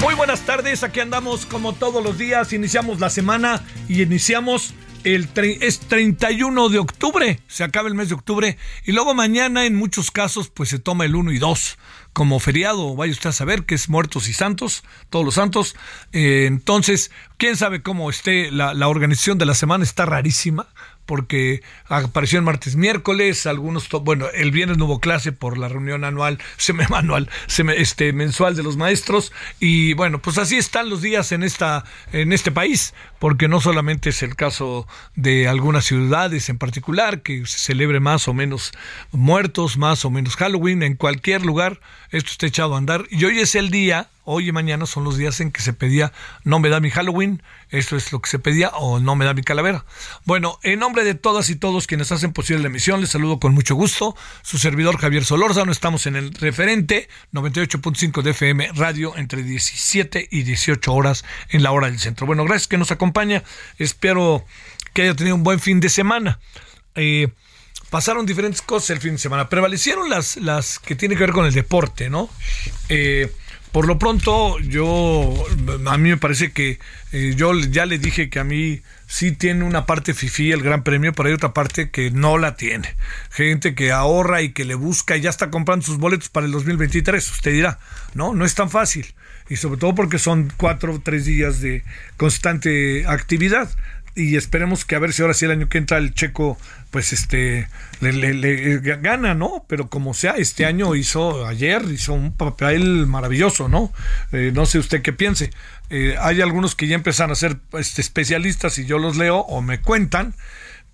Muy buenas tardes, aquí andamos como todos los días, iniciamos la semana y iniciamos el es 31 de octubre, se acaba el mes de octubre y luego mañana en muchos casos pues se toma el 1 y 2 como feriado, vaya usted a saber que es muertos y santos, todos los santos, Eh, entonces quién sabe cómo esté la organización de la semana, está rarísima porque apareció el martes, miércoles, algunos, bueno, el viernes no hubo clase por la reunión anual, seme- este, mensual de los maestros, y bueno, pues así están los días en esta, en este país, porque no solamente es el caso de algunas ciudades en particular, que se celebre más o menos muertos, más o menos Halloween, en cualquier lugar, esto está echado a andar, y hoy es el día hoy y mañana son los días en que se pedía no me da mi Halloween, esto es lo que se pedía, o no me da mi calavera. Bueno, en nombre de todas y todos quienes hacen posible la emisión, les saludo con mucho gusto. Su servidor Javier Solórzano, estamos en el referente 98.5 de FM Radio entre 17 y 18 horas en la hora del centro. Bueno, gracias que nos acompaña, espero que haya tenido un buen fin de semana. Eh, pasaron diferentes cosas el fin de semana. Prevalecieron las, las que tienen que ver con el deporte, ¿no? Eh, por lo pronto, yo, a mí me parece que eh, yo ya le dije que a mí sí tiene una parte fifí el Gran Premio, pero hay otra parte que no la tiene. Gente que ahorra y que le busca y ya está comprando sus boletos para el 2023. Usted dirá, no, no es tan fácil. Y sobre todo porque son cuatro o tres días de constante actividad y esperemos que a ver si ahora sí el año que entra el checo pues este le, le- le gana no pero como sea este año hizo ayer hizo un papel maravilloso no Eh, no sé usted qué piense. Eh, hay algunos que ya empiezan a ser este, especialistas y yo los leo o me cuentan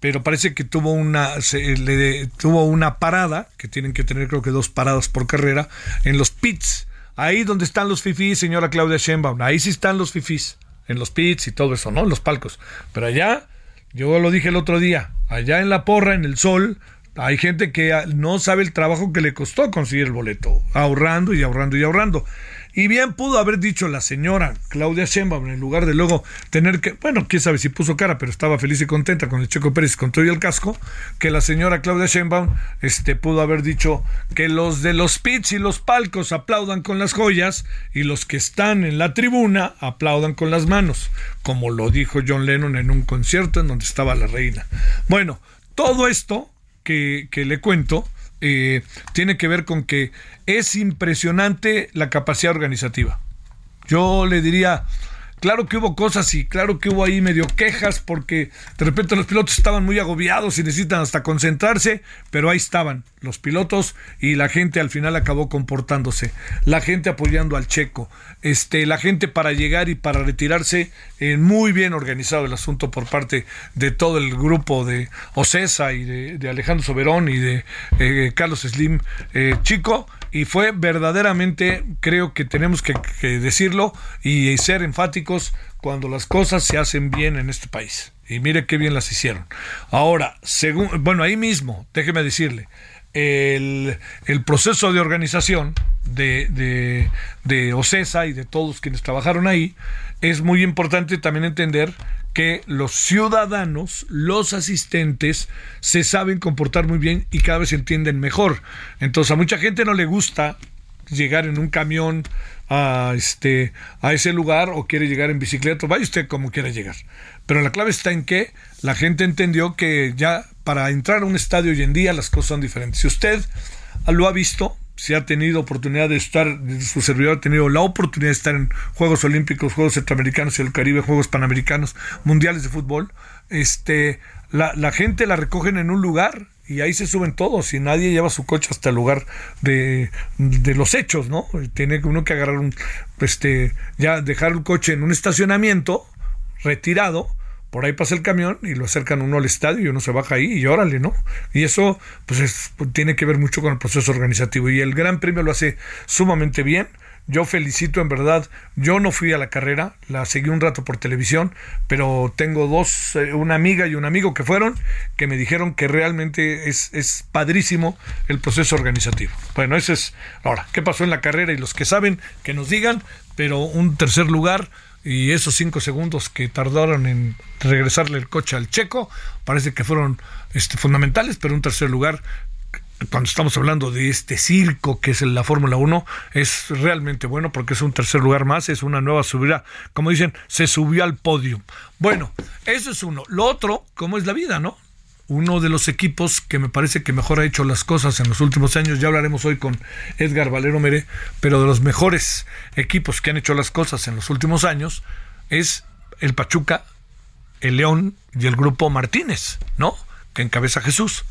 pero parece que tuvo una se- le- tuvo una parada que tienen que tener creo que dos paradas por carrera en los pits. Ahí donde están los fifís señora Claudia Sheinbaum. Ahí sí están los fifís en los pits y todo eso, ¿no? En los palcos. Pero allá, yo lo dije el otro día, allá en la porra, en el sol, hay gente que ah, no sabe el trabajo que le costó conseguir el boleto, ahorrando y ahorrando y ahorrando. Y bien pudo haber dicho la señora Claudia Sheinbaum en lugar de luego tener que, bueno, quién sabe si puso cara, pero estaba feliz y contenta con el Checo Pérez con todo y el casco, que la señora Claudia Sheinbaum este, pudo haber dicho que los de los pits y los palcos aplaudan con las joyas y los que están en la tribuna aplaudan con las manos, como lo dijo John Lennon en un concierto en donde estaba la reina. Bueno, todo esto que, que le cuento eh, tiene que ver con que es impresionante la capacidad organizativa. Yo le diría, claro que hubo cosas y claro que hubo ahí medio quejas porque de repente los pilotos estaban muy agobiados y necesitan hasta concentrarse, pero ahí estaban los pilotos y la gente al final acabó comportándose, la gente apoyando al checo, este, la gente para llegar y para retirarse, eh, muy bien organizado el asunto por parte de todo el grupo de Ocesa y de, Alejandro Soberón y de eh, Carlos Slim eh, Chico, y fue verdaderamente, creo que tenemos que, decirlo y ser enfáticos cuando las cosas se hacen bien en este país. Y mire qué bien las hicieron. Ahora, según, bueno, ahí mismo, déjeme decirle, el, proceso de organización de, de, de OCESA y de todos quienes trabajaron ahí, es muy importante también entender que los ciudadanos, los asistentes, se saben comportar muy bien y cada vez se entienden mejor. Entonces a mucha gente no le gusta llegar en un camión a este a ese lugar o quiere llegar en bicicleta, vaya usted como quiera llegar. Pero la clave está en que la gente entendió que ya para entrar a un estadio hoy en día las cosas son diferentes. Si usted lo ha visto, si ha tenido oportunidad de estar, su servidor ha tenido la oportunidad de estar en Juegos Olímpicos, Juegos Centroamericanos y el Caribe, Juegos Panamericanos, Mundiales de Fútbol, este, la, la gente la recogen en un lugar y ahí se suben todos y nadie lleva su coche hasta el lugar de, de, los hechos, ¿no? Tiene uno que agarrar un, este, ya dejar el coche en un estacionamiento retirado por ahí pasa el camión y lo acercan uno al estadio y uno se baja ahí y órale, ¿no? Y eso pues tiene que ver mucho con el proceso organizativo y el Gran Premio lo hace sumamente bien. Yo felicito en verdad, yo no fui a la carrera, la seguí un rato por televisión, pero tengo dos, eh, una amiga y un amigo que fueron, que me dijeron que realmente es, es padrísimo el proceso organizativo. Bueno, ese es, ahora, ¿qué pasó en la carrera? Y los que saben, que nos digan, pero un tercer lugar, y esos cinco segundos que tardaron en regresarle el coche al checo parece que fueron este, fundamentales, pero un tercer lugar cuando estamos hablando de este circo que es la Fórmula 1, es realmente bueno porque es un tercer lugar más, es una nueva subida, como dicen, se subió al podio. Bueno, eso es uno. Lo otro, ¿cómo es la vida, no? Uno de los equipos que me parece que mejor ha hecho las cosas en los últimos años, ya hablaremos hoy con Edgar Valero Mere, pero de los mejores equipos que han hecho las cosas en los últimos años es el Pachuca, el León y el grupo Martínez, ¿no? Que encabeza Jesús.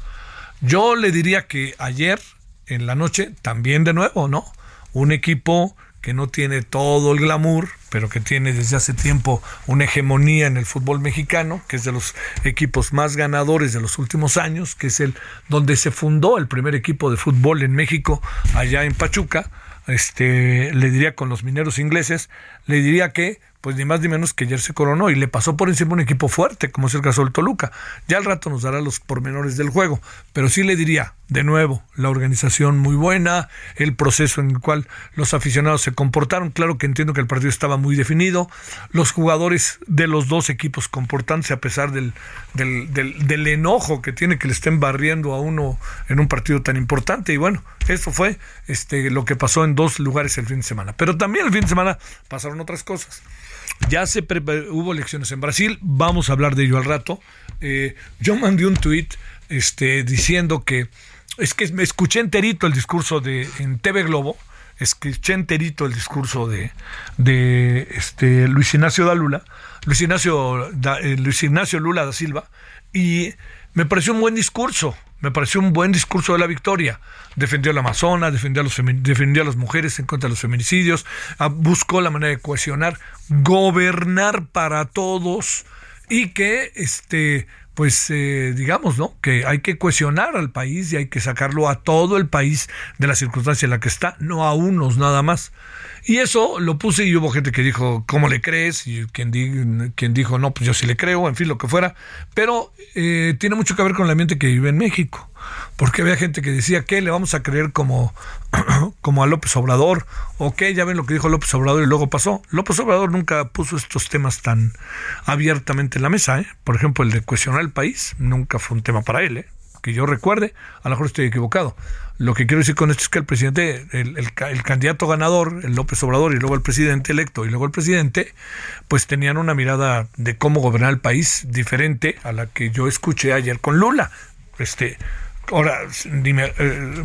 Yo le diría que ayer en la noche también de nuevo, ¿no? Un equipo que no tiene todo el glamour, pero que tiene desde hace tiempo una hegemonía en el fútbol mexicano, que es de los equipos más ganadores de los últimos años, que es el donde se fundó el primer equipo de fútbol en México, allá en Pachuca. Este, le diría con los mineros ingleses, le diría que pues ni más ni menos que ayer se coronó y le pasó por encima un equipo fuerte, como es el caso del Toluca. Ya al rato nos dará los pormenores del juego, pero sí le diría, de nuevo, la organización muy buena, el proceso en el cual los aficionados se comportaron. Claro que entiendo que el partido estaba muy definido, los jugadores de los dos equipos comportándose a pesar del, del, del, del enojo que tiene que le estén barriendo a uno en un partido tan importante. Y bueno, eso fue este, lo que pasó en dos lugares el fin de semana. Pero también el fin de semana pasaron otras cosas. Ya se hubo elecciones en Brasil, vamos a hablar de ello al rato. Eh, yo mandé un tuit este, diciendo que es que me escuché enterito el discurso de en TV Globo, escuché enterito el discurso de, de este, Luis Ignacio da Lula, Luis Ignacio, eh, Luis Ignacio Lula da Silva, y me pareció un buen discurso, me pareció un buen discurso de la victoria. Defendió a la Amazonas, defendió a, los defendió a las mujeres en contra de los feminicidios, ah, buscó la manera de cohesionar, gobernar para todos y que este pues eh, digamos, ¿no? Que hay que cohesionar al país y hay que sacarlo a todo el país de la circunstancia en la que está, no a unos nada más. Y eso lo puse y hubo gente que dijo, ¿cómo le crees? Y quien, quien dijo, no, pues yo sí le creo, en fin, lo que fuera. Pero eh, tiene mucho que ver con el ambiente que vive en México. Porque había gente que decía, ¿qué? ¿Le vamos a creer como, como a López Obrador? ¿O qué? Ya ven lo que dijo López Obrador y luego pasó. López Obrador nunca puso estos temas tan abiertamente en la mesa. ¿eh? Por ejemplo, el de cuestionar el país nunca fue un tema para él. ¿eh? Que yo recuerde, a lo mejor estoy equivocado. Lo que quiero decir con esto es que el presidente, el, el, candidato ganador, el López Obrador, y luego el presidente electo, y luego el presidente, pues tenían una mirada de cómo gobernar el país diferente a la que yo escuché ayer con Lula. Este, ahora, eh,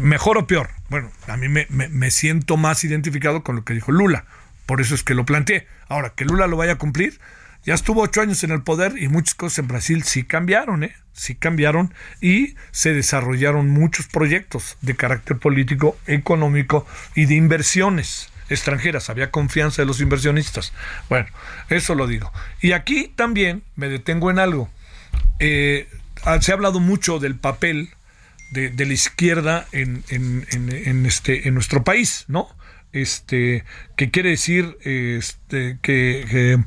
mejor o peor. Bueno, a mí me, me, siento más identificado con lo que dijo Lula. Por eso es que lo planteé. Ahora, que Lula lo vaya a cumplir, ya estuvo ocho años en el poder y muchas cosas en Brasil sí cambiaron, ¿eh? Sí cambiaron y se desarrollaron muchos proyectos de carácter político, económico y de inversiones extranjeras. Había confianza de los inversionistas. Bueno, eso lo digo. Y aquí también me detengo en algo. Eh, se ha hablado mucho del papel de, la izquierda en, este, en nuestro país, ¿no? Este, que quiere decir este, que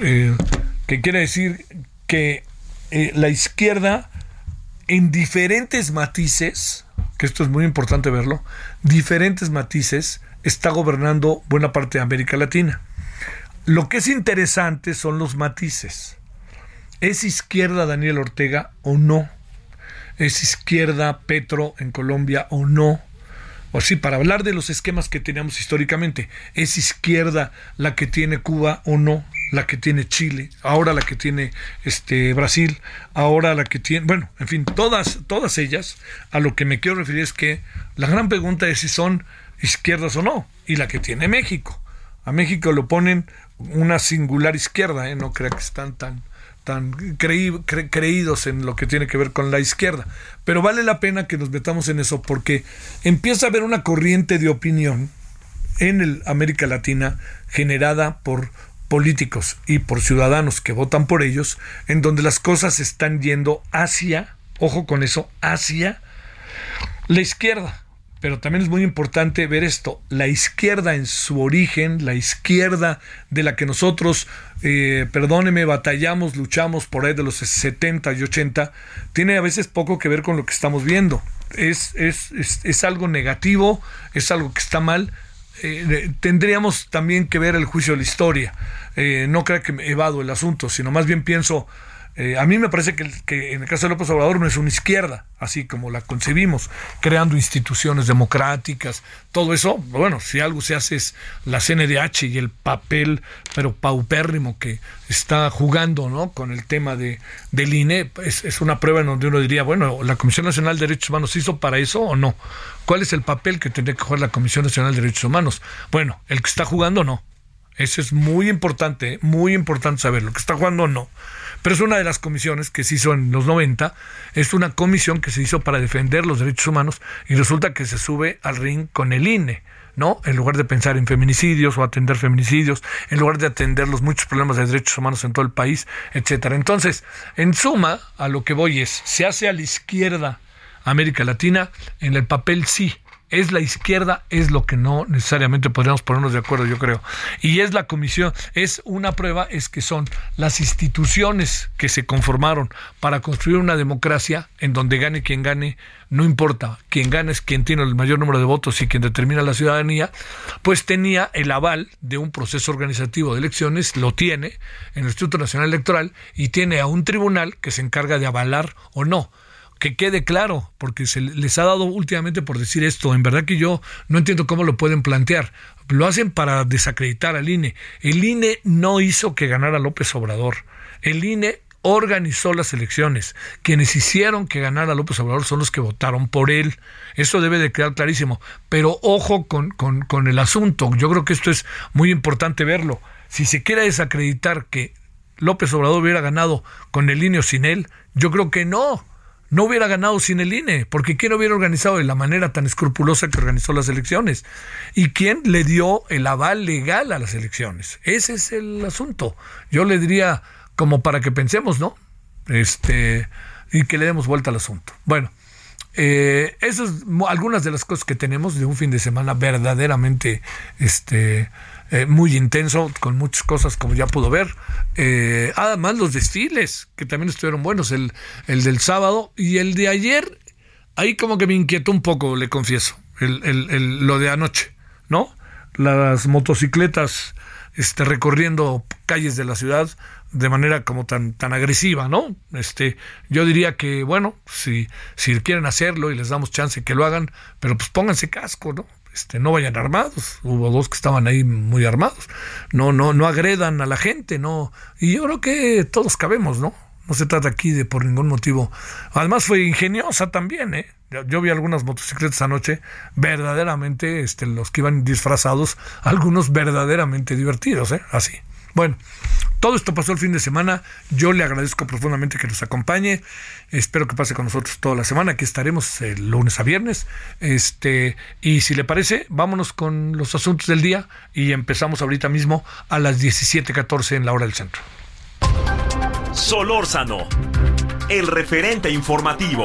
eh, quiere decir que eh, la izquierda en diferentes matices, que esto es muy importante verlo, diferentes matices, está gobernando buena parte de América Latina. Lo que es interesante son los matices. ¿Es izquierda Daniel Ortega o no? ¿Es izquierda Petro en Colombia o no? O sí, para hablar de los esquemas que teníamos históricamente, ¿es izquierda la que tiene Cuba o no? La que tiene Chile, ahora la que tiene este Brasil, ahora la que tiene, bueno, en fin, todas, todas ellas, a lo que me quiero referir es que la gran pregunta es si son izquierdas o no, y la que tiene México. A México lo ponen una singular izquierda, ¿eh? no crea que están tan, tan creídos en lo que tiene que ver con la izquierda. Pero vale la pena que nos metamos en eso porque empieza a haber una corriente de opinión en el América Latina generada por políticos y por ciudadanos que votan por ellos, en donde las cosas están yendo hacia, ojo con eso, hacia la izquierda pero también es muy importante ver esto, la izquierda en su origen, la izquierda de la que nosotros, eh, perdóneme, batallamos, luchamos por ahí de los 70 y 80, tiene a veces poco que ver con lo que estamos viendo. Es, es, es, algo negativo, es algo que está mal. Eh, tendríamos también que ver el juicio de la historia. Eh, no creo que me evado el asunto, sino más bien pienso eh, a mí me parece que, en el caso de López Obrador no es una izquierda, así como la concebimos, creando instituciones democráticas, todo eso, bueno, si algo se hace es la CNDH y el papel, pero paupérrimo que está jugando ¿no? con el tema de, del INE, es, es una prueba en donde uno diría, bueno, ¿la Comisión Nacional de Derechos Humanos hizo para eso o no? ¿Cuál es el papel que tendría que jugar la Comisión Nacional de Derechos Humanos? Bueno, el que está jugando no. Eso es muy importante, muy importante saber, lo que está jugando no pero es una de las comisiones que se hizo en los 90, es una comisión que se hizo para defender los derechos humanos y resulta que se sube al ring con el INE. ¿no? En lugar de pensar en feminicidios o atender feminicidios, en lugar de atender los muchos problemas de derechos humanos en todo el país, etcétera. Entonces, en suma, a lo que voy es, se hace a la izquierda América Latina, en el papel sí, es la izquierda, es lo que no necesariamente podríamos ponernos de acuerdo, yo creo. Y es la comisión, es una prueba, es que son las instituciones que se conformaron para construir una democracia en donde gane quien gane, no importa, quien gane es quien tiene el mayor número de votos y quien determina la ciudadanía, pues tenía el aval de un proceso organizativo de elecciones, lo tiene en el Instituto Nacional Electoral y tiene a un tribunal que se encarga de avalar o no que quede claro, porque se les ha dado últimamente por decir esto. En verdad que yo no entiendo cómo lo pueden plantear. Lo hacen para desacreditar al INE. El INE no hizo que ganara López Obrador. El INE organizó las elecciones. Quienes hicieron que ganara López Obrador son los que votaron por él. Eso debe de quedar clarísimo. Pero ojo con, con, con el asunto. Yo creo que esto es muy importante verlo. Si se quiere desacreditar que López Obrador hubiera ganado con el INE o sin él, yo creo que no no hubiera ganado sin el INE, porque ¿quién hubiera organizado de la manera tan escrupulosa que organizó las elecciones? ¿Y quién le dio el aval legal a las elecciones? Ese es el asunto. Yo le diría, como para que pensemos, ¿no? Este, y que le demos vuelta al asunto. Bueno, eh, esas algunas de las cosas que tenemos de un fin de semana verdaderamente este, eh, muy intenso, con muchas cosas como ya pudo ver. Eh, además los desfiles, que también estuvieron buenos, el, el del sábado y el de ayer, ahí como que me inquietó un poco, le confieso, el, el, lo de anoche, ¿no? Las motocicletas este, recorriendo calles de la ciudad de manera como tan, tan agresiva, ¿no? Este, yo diría que, bueno, si, si quieren hacerlo y les damos chance que lo hagan, pero pues pónganse casco, ¿no? Este, no vayan armados. Hubo dos que estaban ahí muy armados. No, no, no agredan a la gente, no. Y yo creo que todos cabemos, ¿no? No se trata aquí de por ningún motivo. Además fue ingeniosa también, ¿eh? Yo vi algunas motocicletas anoche, verdaderamente, este, los que iban disfrazados, algunos verdaderamente divertidos, ¿eh? Así. Bueno, todo esto pasó el fin de semana. Yo le agradezco profundamente que nos acompañe. Espero que pase con nosotros toda la semana. Aquí estaremos el lunes a viernes. Este, y si le parece, vámonos con los asuntos del día y empezamos ahorita mismo a las 17:14 en la hora del centro. Solórzano, el referente informativo.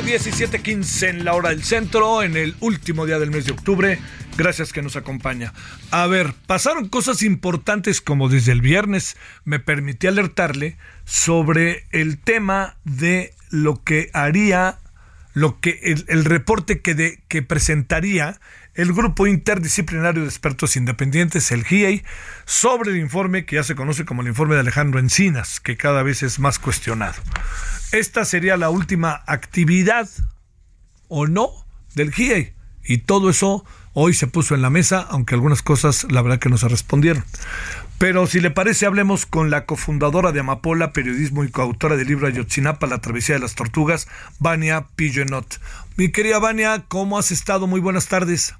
Bueno, 17:15 en la hora del centro, en el último día del mes de octubre. Gracias que nos acompaña. A ver, pasaron cosas importantes como desde el viernes me permití alertarle sobre el tema de lo que haría, lo que el, reporte que, de, que presentaría el Grupo Interdisciplinario de Expertos Independientes, el GIEI, sobre el informe que ya se conoce como el informe de Alejandro Encinas, que cada vez es más cuestionado. Esta sería la última actividad o no del GIEI. Y todo eso hoy se puso en la mesa, aunque algunas cosas la verdad que no se respondieron. Pero si le parece, hablemos con la cofundadora de Amapola, periodismo y coautora del libro Ayotzinapa, La Travesía de las Tortugas, Vania Pillenot. Mi querida Vania, ¿cómo has estado? Muy buenas tardes.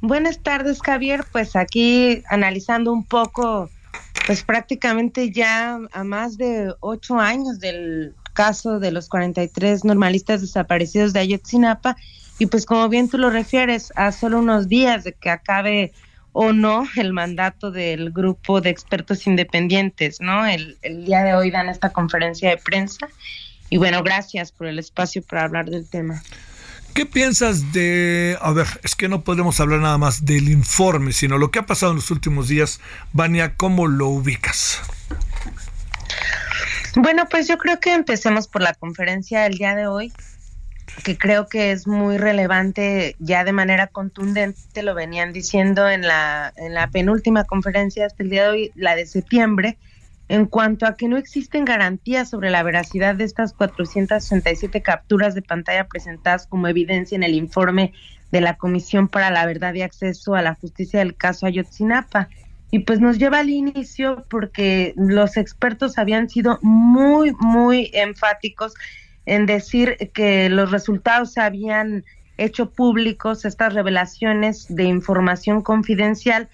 Buenas tardes, Javier. Pues aquí analizando un poco pues prácticamente ya a más de ocho años del caso de los 43 normalistas desaparecidos de Ayotzinapa y pues como bien tú lo refieres, a solo unos días de que acabe o no el mandato del grupo de expertos independientes, ¿no? El, el día de hoy dan esta conferencia de prensa y bueno, gracias por el espacio para hablar del tema. ¿Qué piensas de, a ver, es que no podemos hablar nada más del informe, sino lo que ha pasado en los últimos días? Vania, ¿cómo lo ubicas? Bueno, pues yo creo que empecemos por la conferencia del día de hoy, que creo que es muy relevante, ya de manera contundente, lo venían diciendo en la, en la penúltima conferencia hasta el día de hoy, la de septiembre, en cuanto a que no existen garantías sobre la veracidad de estas 467 capturas de pantalla presentadas como evidencia en el informe de la Comisión para la Verdad y Acceso a la Justicia del caso Ayotzinapa. Y pues nos lleva al inicio porque los expertos habían sido muy, muy enfáticos en decir que los resultados se habían hecho públicos, estas revelaciones de información confidencial,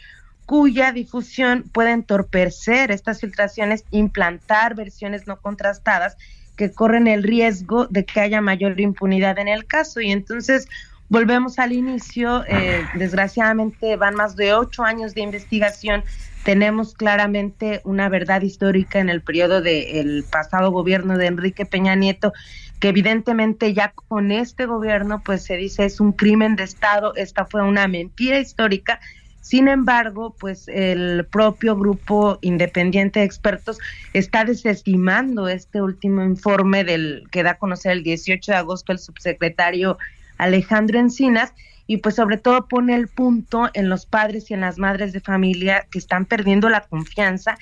cuya difusión puede entorpecer estas filtraciones, implantar versiones no contrastadas que corren el riesgo de que haya mayor impunidad en el caso. Y entonces volvemos al inicio, eh, desgraciadamente van más de ocho años de investigación, tenemos claramente una verdad histórica en el periodo del pasado gobierno de Enrique Peña Nieto, que evidentemente ya con este gobierno pues se dice es un crimen de Estado, esta fue una mentira histórica sin embargo, pues el propio grupo independiente de expertos está desestimando este último informe del que da a conocer el 18 de agosto el subsecretario Alejandro Encinas y pues sobre todo pone el punto en los padres y en las madres de familia que están perdiendo la confianza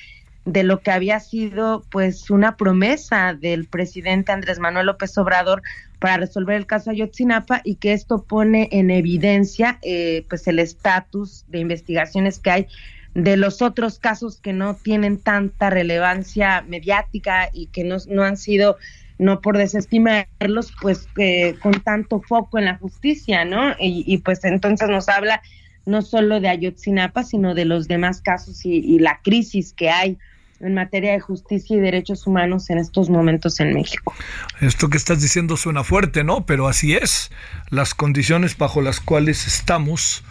de lo que había sido pues una promesa del presidente Andrés Manuel López Obrador para resolver el caso Ayotzinapa y que esto pone en evidencia eh, pues el estatus de investigaciones que hay de los otros casos que no tienen tanta relevancia mediática y que no, no han sido no por desestimarlos pues eh, con tanto foco en la justicia no y, pues entonces nos habla no solo de Ayotzinapa sino de los demás casos y la crisis que hay en materia de justicia y derechos humanos en estos momentos en México. Esto que estás diciendo suena fuerte, ¿no? Pero así es. Las condiciones bajo las cuales estamos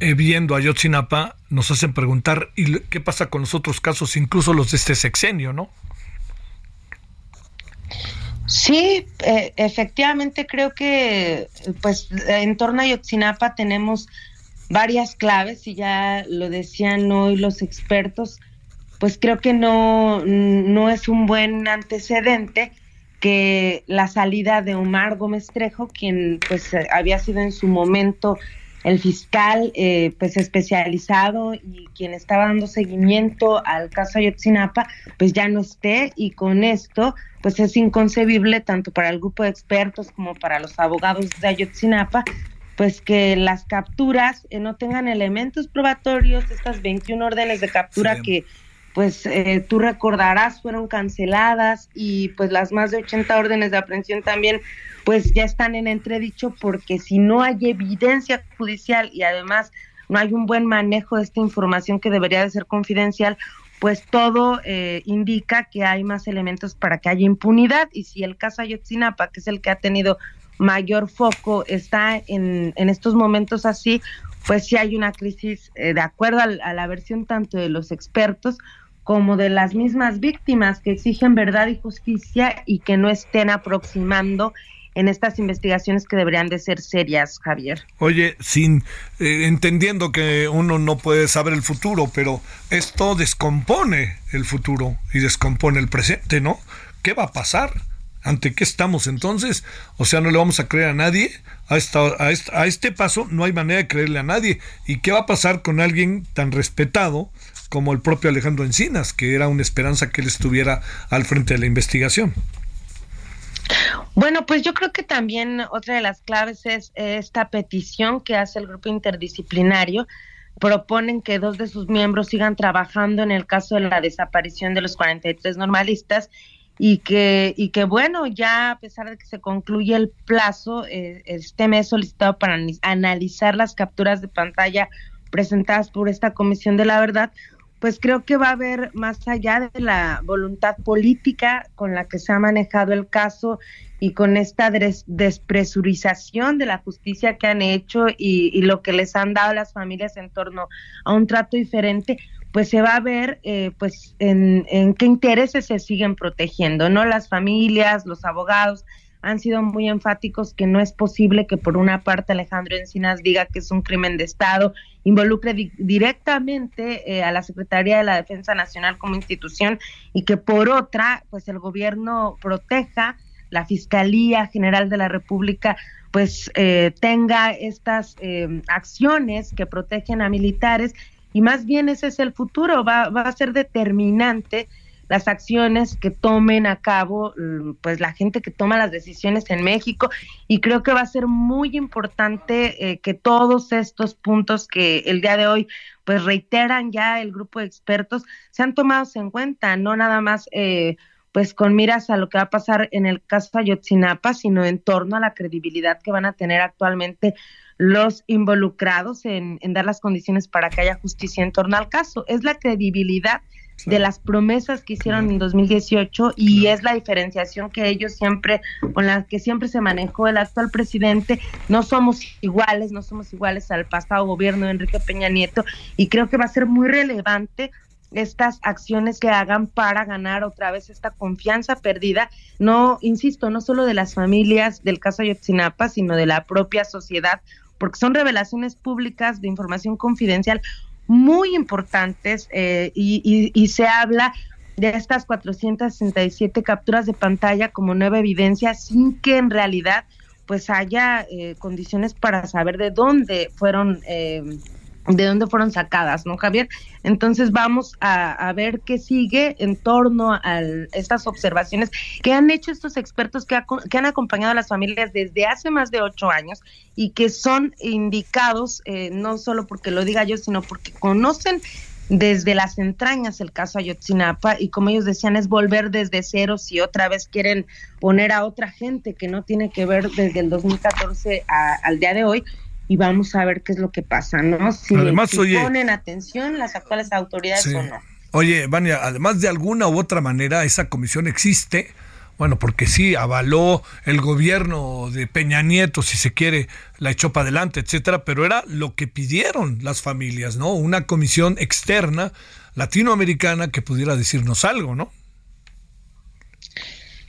eh, viendo a Ayotzinapa nos hacen preguntar ¿y qué pasa con los otros casos, incluso los de este sexenio, ¿no? Sí, eh, efectivamente creo que pues en torno a Ayotzinapa tenemos varias claves y ya lo decían hoy los expertos pues creo que no, no es un buen antecedente que la salida de Omar Gómez Trejo, quien pues había sido en su momento el fiscal eh, pues especializado y quien estaba dando seguimiento al caso Ayotzinapa, pues ya no esté y con esto pues es inconcebible tanto para el grupo de expertos como para los abogados de Ayotzinapa pues que las capturas eh, no tengan elementos probatorios, estas 21 órdenes de captura que pues eh, tú recordarás, fueron canceladas y pues las más de 80 órdenes de aprehensión también pues ya están en entredicho porque si no hay evidencia judicial y además no hay un buen manejo de esta información que debería de ser confidencial, pues todo eh, indica que hay más elementos para que haya impunidad. Y si el caso Ayotzinapa, que es el que ha tenido mayor foco, está en, en estos momentos así, pues sí hay una crisis eh, de acuerdo a, a la versión tanto de los expertos como de las mismas víctimas que exigen verdad y justicia y que no estén aproximando en estas investigaciones que deberían de ser serias, Javier. Oye, sin eh, entendiendo que uno no puede saber el futuro, pero esto descompone el futuro y descompone el presente, ¿no? ¿Qué va a pasar? ¿Ante qué estamos entonces? O sea, no le vamos a creer a nadie. A, esta, a, a este paso no hay manera de creerle a nadie. ¿Y qué va a pasar con alguien tan respetado como el propio Alejandro Encinas, que era una esperanza que él estuviera al frente de la investigación? Bueno, pues yo creo que también otra de las claves es esta petición que hace el grupo interdisciplinario. Proponen que dos de sus miembros sigan trabajando en el caso de la desaparición de los 43 normalistas y que, y que bueno, ya a pesar de que se concluye el plazo, eh, este mes solicitado para analizar las capturas de pantalla presentadas por esta Comisión de la Verdad, pues creo que va a haber más allá de la voluntad política con la que se ha manejado el caso y con esta despresurización de la justicia que han hecho y, lo que les han dado las familias en torno a un trato diferente, pues se va a ver eh, pues en, en qué intereses se siguen protegiendo, ¿no? Las familias, los abogados, han sido muy enfáticos que no es posible que por una parte Alejandro Encinas diga que es un crimen de Estado, involucre directamente eh, a la Secretaría de la Defensa Nacional como institución y que por otra, pues el gobierno proteja, la Fiscalía General de la República pues eh, tenga estas eh, acciones que protegen a militares y más bien ese es el futuro, va, va a ser determinante las acciones que tomen a cabo mm, pues la gente que toma las decisiones en México y creo que va a ser muy importante eh, que todos estos puntos que el día de hoy pues reiteran ya el grupo de expertos sean tomados en cuenta, no nada más eh, pues con miras a lo que va a pasar en el caso Ayotzinapa, sino en torno a la credibilidad que van a tener actualmente los involucrados en, en dar las condiciones para que haya justicia en torno al caso. Es la credibilidad de las promesas que hicieron en 2018 y es la diferenciación que ellos siempre, con la que siempre se manejó el actual presidente, no somos iguales, no somos iguales al pasado gobierno de Enrique Peña Nieto y creo que va a ser muy relevante estas acciones que hagan para ganar otra vez esta confianza perdida, no, insisto, no solo de las familias del caso Ayotzinapa, sino de la propia sociedad, porque son revelaciones públicas de información confidencial muy importantes eh, y, se habla de estas 467 capturas de pantalla como nueva evidencia sin que en realidad pues haya eh, condiciones para saber de dónde fueron eh, de dónde fueron sacadas, ¿no, Javier? Entonces vamos a, ver qué sigue en torno a estas observaciones que han hecho estos expertos que, que, han acompañado a las familias desde hace más de ocho años y que son indicados, eh, no solo porque lo diga yo, sino porque conocen desde las entrañas el caso Ayotzinapa y como ellos decían es volver desde cero si otra vez quieren poner a otra gente que no tiene que ver desde el 2014 al día de hoy y vamos a ver qué es lo que pasa, ¿no? Si, además, ponen atención las actuales autoridades o no. Oye, Vania, además de alguna u otra manera, esa comisión existe, bueno, porque sí, avaló el gobierno de Peña Nieto, si se quiere, la echó para adelante, etcétera, pero era lo que pidieron las familias, ¿no? Una comisión externa latinoamericana que pudiera decirnos algo, ¿no?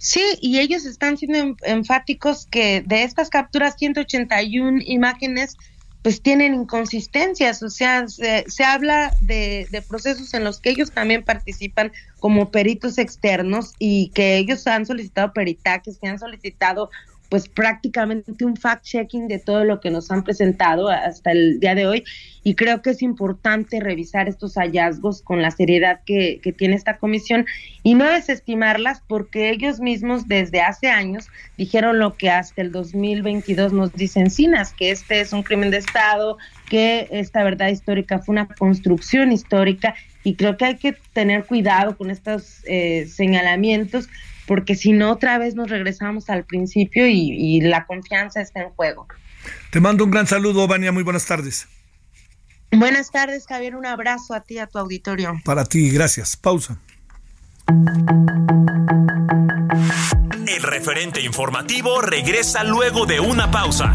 Sí, y ellos están siendo enfáticos que de estas capturas 181 imágenes pues tienen inconsistencias, o sea, se, habla de, de, procesos en los que ellos también participan como peritos externos y que ellos han solicitado peritajes, que han solicitado pues prácticamente un fact-checking de todo lo que nos han presentado hasta el día de hoy. Y creo que es importante revisar estos hallazgos con la seriedad que, que tiene esta comisión y no desestimarlas porque ellos mismos desde hace años dijeron lo que hasta el 2022 nos dicen Cinas, que este es un crimen de Estado, que esta verdad histórica fue una construcción histórica y creo que hay que tener cuidado con estos eh, señalamientos porque si no otra vez nos regresamos al principio y, la confianza está en juego. Te mando un gran saludo, Vania, muy buenas tardes. Buenas tardes, Javier, un abrazo a ti, a tu auditorio. Para ti, gracias. Pausa. El referente informativo regresa luego de una pausa.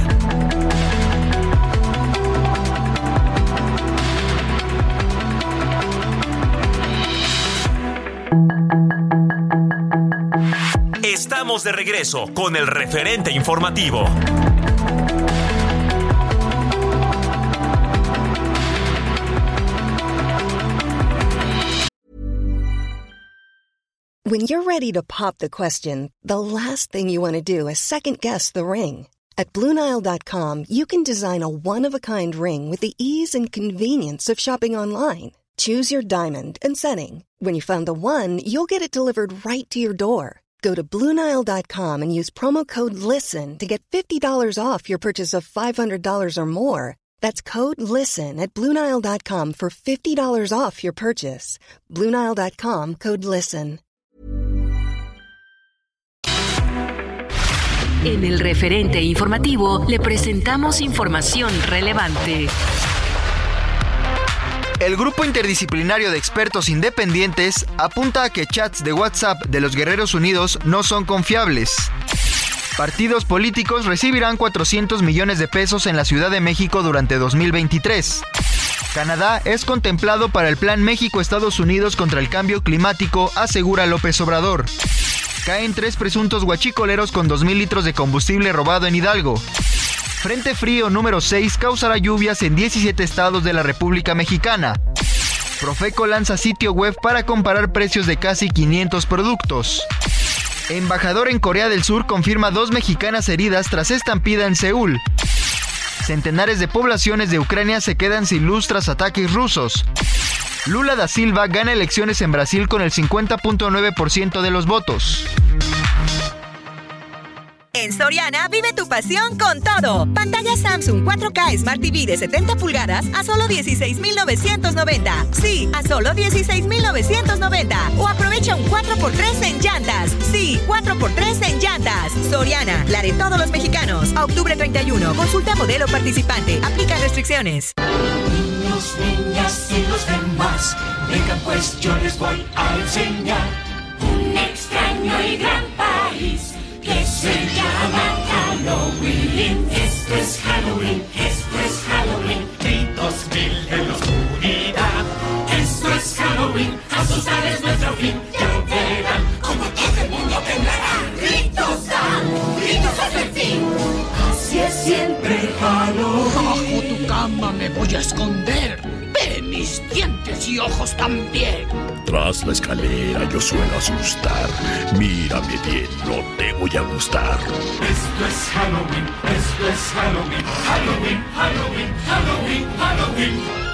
Estamos de regreso con el referente informativo. When you're ready to pop the question, the last thing you want to do is second guess the ring. At Bluenile.com, you can design a one of a kind ring with the ease and convenience of shopping online. Choose your diamond and setting. When you find the one, you'll get it delivered right to your door. Go to Bluenile.com and use promo code LISTEN to get $50 off your purchase of $500 or more. That's code LISTEN at Bluenile.com for $50 off your purchase. Bluenile.com code LISTEN. En el referente informativo le presentamos información relevante. El grupo interdisciplinario de expertos independientes apunta a que chats de WhatsApp de los Guerreros Unidos no son confiables. Partidos políticos recibirán 400 millones de pesos en la Ciudad de México durante 2023. Canadá es contemplado para el Plan México-Estados Unidos contra el cambio climático, asegura López Obrador. Caen tres presuntos guachicoleros con 2.000 litros de combustible robado en Hidalgo. Frente frío número 6 causará lluvias en 17 estados de la República Mexicana. Profeco lanza sitio web para comparar precios de casi 500 productos. Embajador en Corea del Sur confirma dos mexicanas heridas tras estampida en Seúl. Centenares de poblaciones de Ucrania se quedan sin luz tras ataques rusos. Lula da Silva gana elecciones en Brasil con el 50.9% de los votos. En Soriana vive tu pasión con todo. Pantalla Samsung 4K Smart TV de 70 pulgadas a solo 16,990. Sí, a solo 16,990. O aprovecha un 4x3 en llantas. Sí, 4x3 en llantas. Soriana, la de todos los mexicanos. A octubre 31. Consulta modelo participante. Aplica restricciones. Niños, niñas y los demás. Vengan pues, yo les voy a enseñar. Un extraño y gran país que se llama Halloween. Esto es Halloween, esto es Halloween. Gritos mil en la oscuridad. Esto es Halloween, asustar es nuestro fin. Ya verán como todo el mundo temblará. Gritos dan, gritos hasta el fin. Así es siempre Halloween. Bajo tu cama me voy a esconder. Mis dientes y ojos también. Tras la escalera yo suelo asustar. Mírame bien, no te voy a gustar. Esto es Halloween, esto es Halloween, Halloween, Halloween, Halloween, Halloween.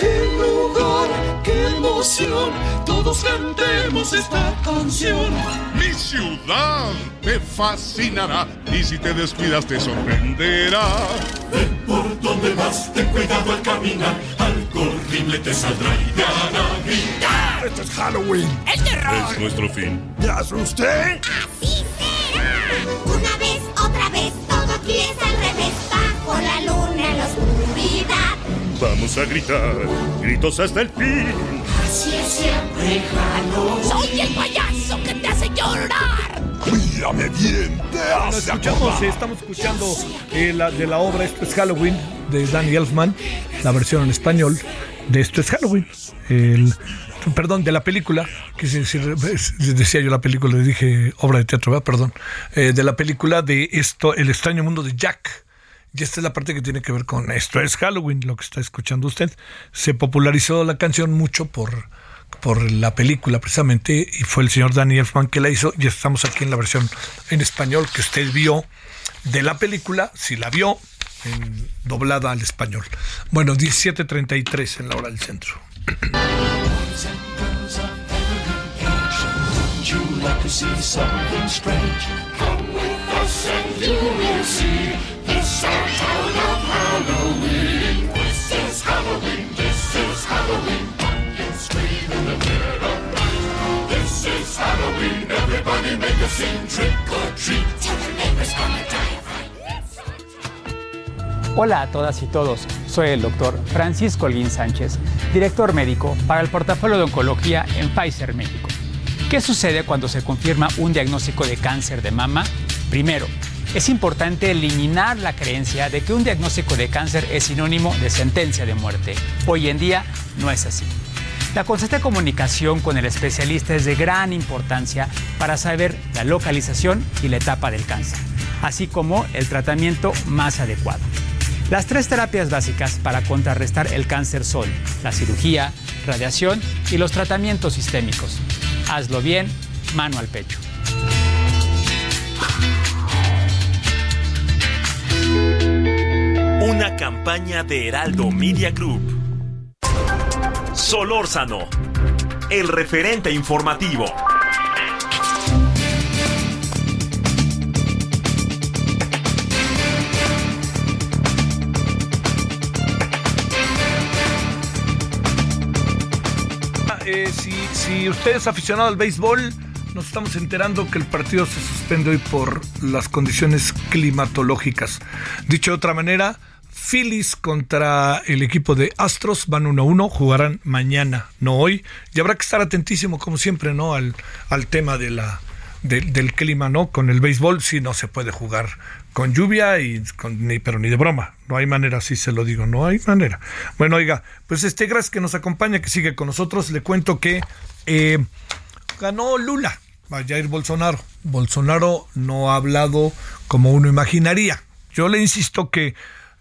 ¡Qué lugar, qué emoción! Todos cantemos esta canción. Mi ciudad te fascinará y si te descuidas te sorprenderá. Ven por donde vas, ten cuidado al caminar, algo horrible te saldrá y te hará gritar. Esto es Halloween. ¡El terror! Es nuestro fin. ¿Me asusté? Así será. Una vez, otra vez, todo aquí es al revés. Bajo la oscuridad. Vamos a gritar, gritos hasta el fin. Así es siempre Halloween. ¡Soy el payaso que te hace llorar! Mírame bien, te Bueno, hace escuchamos, acordar. eh, estamos escuchando eh, la, de la obra Esto es Halloween de Danny Elfman, la versión en español de Esto es Halloween. El, perdón, de la película, que si, si- si decía yo la película, le dije obra de teatro, ¿verdad? perdón, eh, de la película de esto, El extraño mundo de Jack. Y esta es la parte que tiene que ver con Esto es Halloween, lo que está escuchando usted. Se popularizó la canción mucho por por la película precisamente y fue el señor Danny Elfman que la hizo y estamos aquí en la versión en español que usted vio de la película, si la vio, en, doblada al español. Bueno, 17.33 en la hora del centro. Hola a todas y todos, soy el doctor Francisco Holguín Sánchez, director médico para el portafolio de oncología en Pfizer México. ¿Qué sucede cuando se confirma un diagnóstico de cáncer de mama? Primero, es importante eliminar la creencia de que un diagnóstico de cáncer es sinónimo de sentencia de muerte. Hoy en día no es así. La constante comunicación con el especialista es de gran importancia para saber la localización y la etapa del cáncer, así como el tratamiento más adecuado. Las tres terapias básicas para contrarrestar el cáncer son la cirugía, radiación y los tratamientos sistémicos. Hazlo bien, mano al pecho. De Heraldo Media Group. Solórzano, el referente informativo. Eh, si, si usted es aficionado al béisbol, nos estamos enterando que el partido se suspende hoy por las condiciones climatológicas. Dicho de otra manera, Phillies contra el equipo de Astros van 1-1, jugarán mañana, no hoy. Y habrá que estar atentísimo, como siempre, ¿no? Al, al tema de la, del clima, ¿no? Con el béisbol sí no se puede jugar con lluvia y con, ni pero ni de broma. No hay manera, así se lo digo, no hay manera. Bueno, oiga, pues este gracias que nos acompaña, que sigue con nosotros. Le cuento que eh, ganó Lula, a Jair Bolsonaro. Bolsonaro no ha hablado como uno imaginaría. Yo le insisto que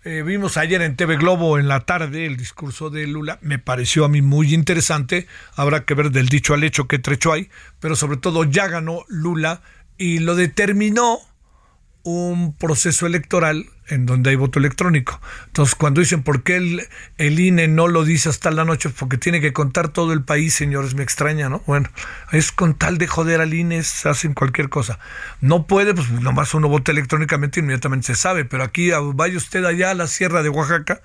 eh, vimos ayer en TV Globo en la tarde el discurso de Lula, me pareció a mí muy interesante, habrá que ver del dicho al hecho qué trecho hay, pero sobre todo ya ganó Lula y lo determinó un proceso electoral en donde hay voto electrónico. Entonces, cuando dicen por qué el, el, INE no lo dice hasta la noche, porque tiene que contar todo el país, señores, me extraña, ¿no? Bueno, es con tal de joder al INE, hacen cualquier cosa. No puede, pues nomás uno vota electrónicamente, inmediatamente se sabe, pero aquí vaya usted allá a la sierra de Oaxaca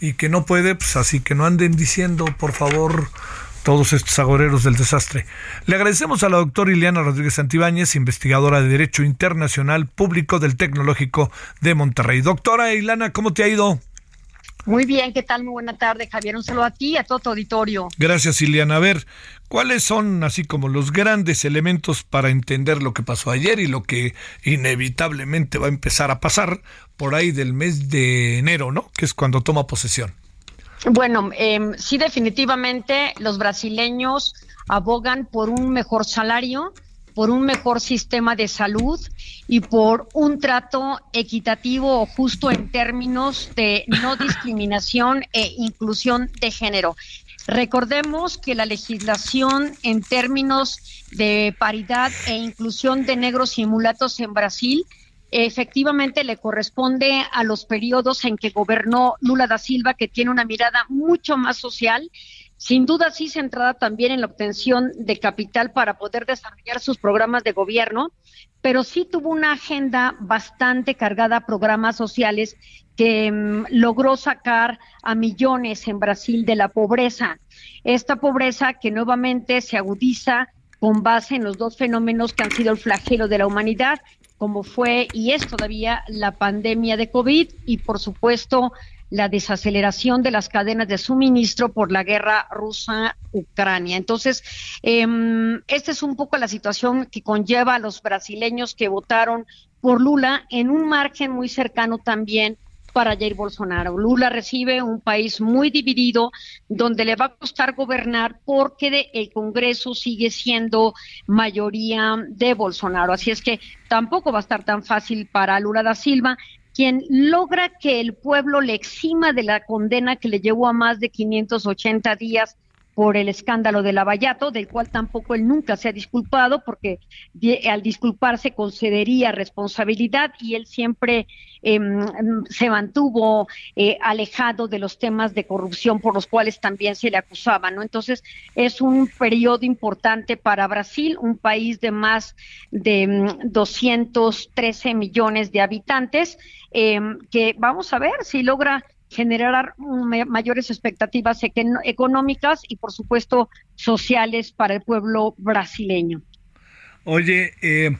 y que no puede, pues así que no anden diciendo, por favor, todos estos agoreros del desastre. Le agradecemos a la doctora Ileana Rodríguez Santibáñez, investigadora de Derecho Internacional Público del Tecnológico de Monterrey. Doctora Ileana, ¿cómo te ha ido? Muy bien, ¿qué tal? Muy buena tarde, Javier. Un saludo a ti y a todo tu auditorio. Gracias, Ileana. A ver, ¿cuáles son así como los grandes elementos para entender lo que pasó ayer y lo que inevitablemente va a empezar a pasar por ahí del mes de enero, ¿no? Que es cuando toma posesión. Bueno, eh, sí, definitivamente los brasileños abogan por un mejor salario, por un mejor sistema de salud y por un trato equitativo o justo en términos de no discriminación e inclusión de género. Recordemos que la legislación en términos de paridad e inclusión de negros y mulatos en Brasil efectivamente le corresponde a los periodos en que gobernó Lula da Silva, que tiene una mirada mucho más social, sin duda sí centrada también en la obtención de capital para poder desarrollar sus programas de gobierno, pero sí tuvo una agenda bastante cargada a programas sociales que mm, logró sacar a millones en Brasil de la pobreza. Esta pobreza que nuevamente se agudiza con base en los dos fenómenos que han sido el flagelo de la humanidad, como fue y es todavía la pandemia de COVID y por supuesto la desaceleración de las cadenas de suministro por la guerra rusa-Ucrania. Entonces, eh, esta es un poco la situación que conlleva a los brasileños que votaron por Lula en un margen muy cercano también para Jair Bolsonaro. Lula recibe un país muy dividido donde le va a costar gobernar porque el Congreso sigue siendo mayoría de Bolsonaro. Así es que tampoco va a estar tan fácil para Lula da Silva, quien logra que el pueblo le exima de la condena que le llevó a más de 580 días por el escándalo de Lavallato, del cual tampoco él nunca se ha disculpado, porque al disculparse concedería responsabilidad y él siempre em, se mantuvo eh, alejado de los temas de corrupción por los cuales también se le acusaba, ¿no? Entonces, es un periodo importante para Brasil, un país de más de 213 mm, millones de habitantes, em, que vamos a ver si logra generar mayores expectativas económicas y, por supuesto, sociales para el pueblo brasileño. Oye, eh,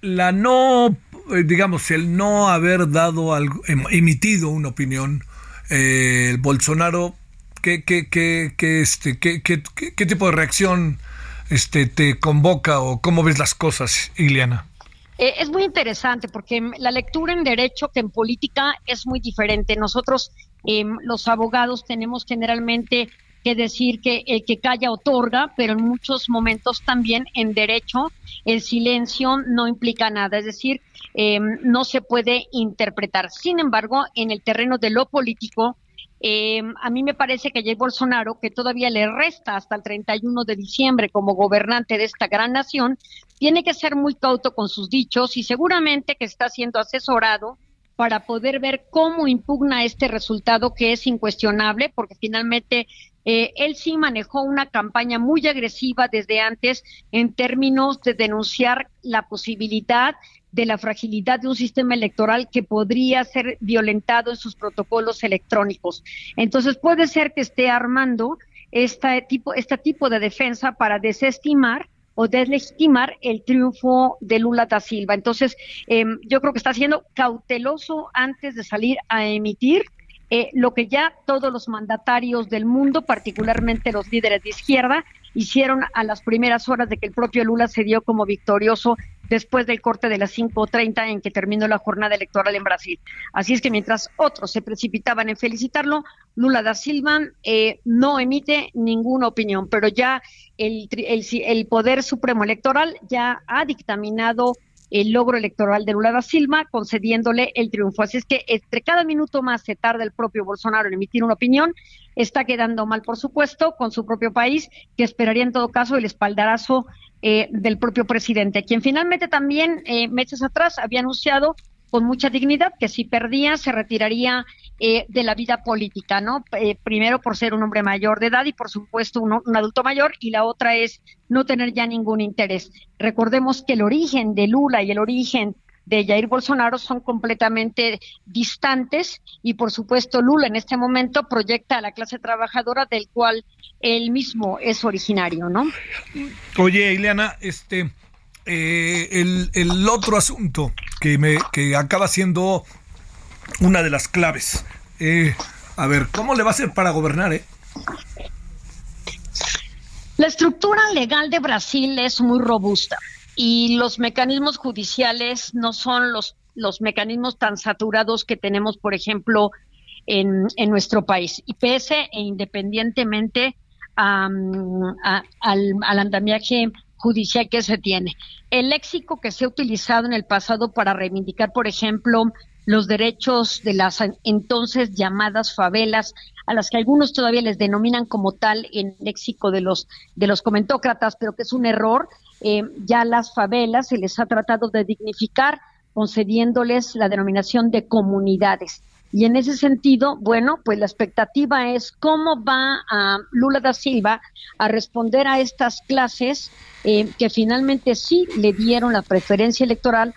la no, eh, digamos, el no haber dado, algo, em, emitido una opinión, eh, el Bolsonaro, ¿qué, qué, qué, qué este, qué, tipo de reacción este, te convoca o cómo ves las cosas, Iliana? Eh, es muy interesante porque la lectura en derecho que en política es muy diferente. Nosotros, em, los abogados, tenemos generalmente que decir que el que calla otorga, pero en muchos momentos también en derecho el silencio no implica nada, es decir, em, no se puede interpretar. Sin embargo, en el terreno de lo político, eh, a mí me parece que Jair Bolsonaro, que todavía le resta hasta el 31 de diciembre como gobernante de esta gran nación, tiene que ser muy cauto con sus dichos y seguramente que está siendo asesorado para poder ver cómo impugna este resultado que es incuestionable, porque finalmente eh, él sí manejó una campaña muy agresiva desde antes en términos de denunciar la posibilidad de la fragilidad de un sistema electoral que podría ser violentado en sus protocolos electrónicos. Entonces puede ser que esté armando este tipo, este tipo de defensa para desestimar o deslegitimar el triunfo de Lula da Silva. Entonces, em, yo creo que está siendo cauteloso antes de salir a emitir eh, lo que ya todos los mandatarios del mundo, particularmente los líderes de izquierda, hicieron a las primeras horas de que el propio Lula se dio como victorioso después del corte de las 5.30 en que terminó la jornada electoral en Brasil. Así es que mientras otros se precipitaban en felicitarlo, Lula da Silva eh, no emite ninguna opinión, pero ya el, el, el Poder Supremo Electoral ya ha dictaminado el logro electoral de Lula da Silva, concediéndole el triunfo. Así es que entre cada minuto más se tarda el propio Bolsonaro en emitir una opinión, está quedando mal, por supuesto, con su propio país, que esperaría en todo caso el espaldarazo eh, del propio presidente, quien finalmente también eh, meses atrás había anunciado con mucha dignidad que si perdía se retiraría eh, de la vida política, ¿no? Eh, primero por ser un hombre mayor de edad y por supuesto un, un, adulto mayor y la otra es no tener ya ningún interés. Recordemos que el origen de Lula y el origen de Jair Bolsonaro son completamente distantes y por supuesto Lula en este momento proyecta a la clase trabajadora del cual él mismo es originario, ¿no? Oye, Ileana, este eh, el, el, otro asunto que, me, que acaba siendo una de las claves. Eh, a ver, ¿cómo le va a hacer para gobernar? Eh? La estructura legal de Brasil es muy robusta y los mecanismos judiciales no son los, los mecanismos tan saturados que tenemos, por ejemplo, en, en nuestro país. Y pese e independientemente al, al andamiaje judicial que se tiene. El léxico que se ha utilizado en el pasado para reivindicar, por ejemplo, los derechos de las entonces llamadas favelas, a las que algunos todavía les denominan como tal en léxico de los de los comentócratas, pero que es un error. Eh, ya las favelas se les ha tratado de dignificar, concediéndoles la denominación de comunidades. Y en ese sentido, bueno, pues la expectativa es cómo va Lula da Silva a responder a estas clases eh, que finalmente sí le dieron la preferencia electoral,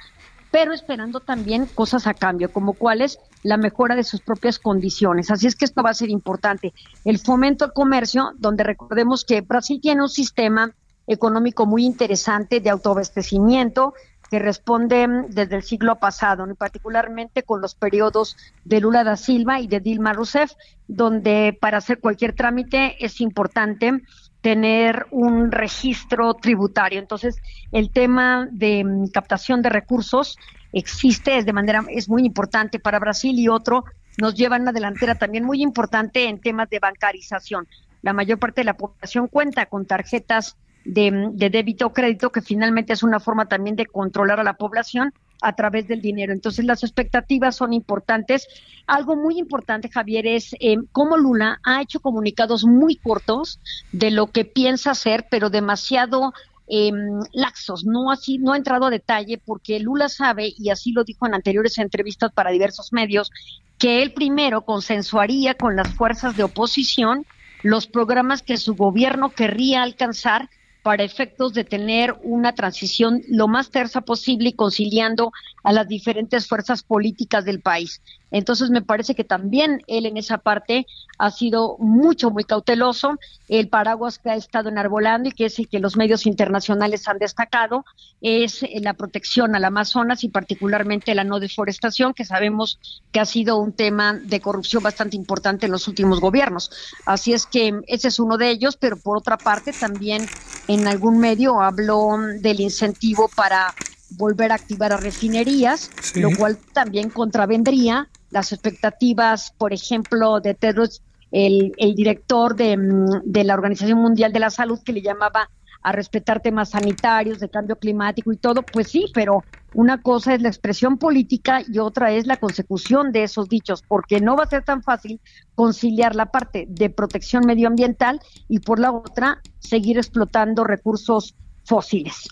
pero esperando también cosas a cambio, como cuáles la mejora de sus propias condiciones. Así es que esto va a ser importante. El fomento al comercio, donde recordemos que Brasil tiene un sistema económico muy interesante de autoabastecimiento, que responde desde el siglo pasado, particularmente con los periodos de Lula da Silva y de Dilma Rousseff, donde para hacer cualquier trámite es importante tener un registro tributario. Entonces, el tema de mm, captación de recursos existe, es de manera es muy importante para Brasil y otro nos lleva a una delantera también muy importante en temas de bancarización. La mayor parte de la población cuenta con tarjetas de, débito o crédito, que finalmente es una forma también de controlar a la población a través del dinero. Entonces las expectativas son importantes. Algo muy importante, Javier, es eh, cómo Lula ha hecho comunicados muy cortos de lo que piensa hacer, pero demasiado em, laxos, no así, no ha entrado a detalle, porque Lula sabe, y así lo dijo en anteriores entrevistas para diversos medios, que él primero consensuaría con las fuerzas de oposición los programas que su gobierno querría alcanzar para efectos de tener una transición lo más tersa posible y conciliando a las diferentes fuerzas políticas del país. Entonces me parece que también él en esa parte ha sido mucho, muy cauteloso. El paraguas que ha estado enarbolando y que es el que los medios internacionales han destacado es la protección al Amazonas y particularmente la no deforestación, que sabemos que ha sido un tema de corrupción bastante importante en los últimos gobiernos. Así es que ese es uno de ellos, pero por otra parte también en algún medio habló del incentivo para volver a activar a refinerías, lo cual también contravendría las expectativas, por ejemplo, de Tedros, el, el director de, mm, de la Organización Mundial de la Salud, que le llamaba a respetar temas sanitarios, de cambio climático y todo, pues sí, pero una cosa es la expresión política y otra es la consecución de esos dichos, porque no va a ser tan fácil conciliar la parte de protección medioambiental y por la otra seguir explotando recursos fósiles.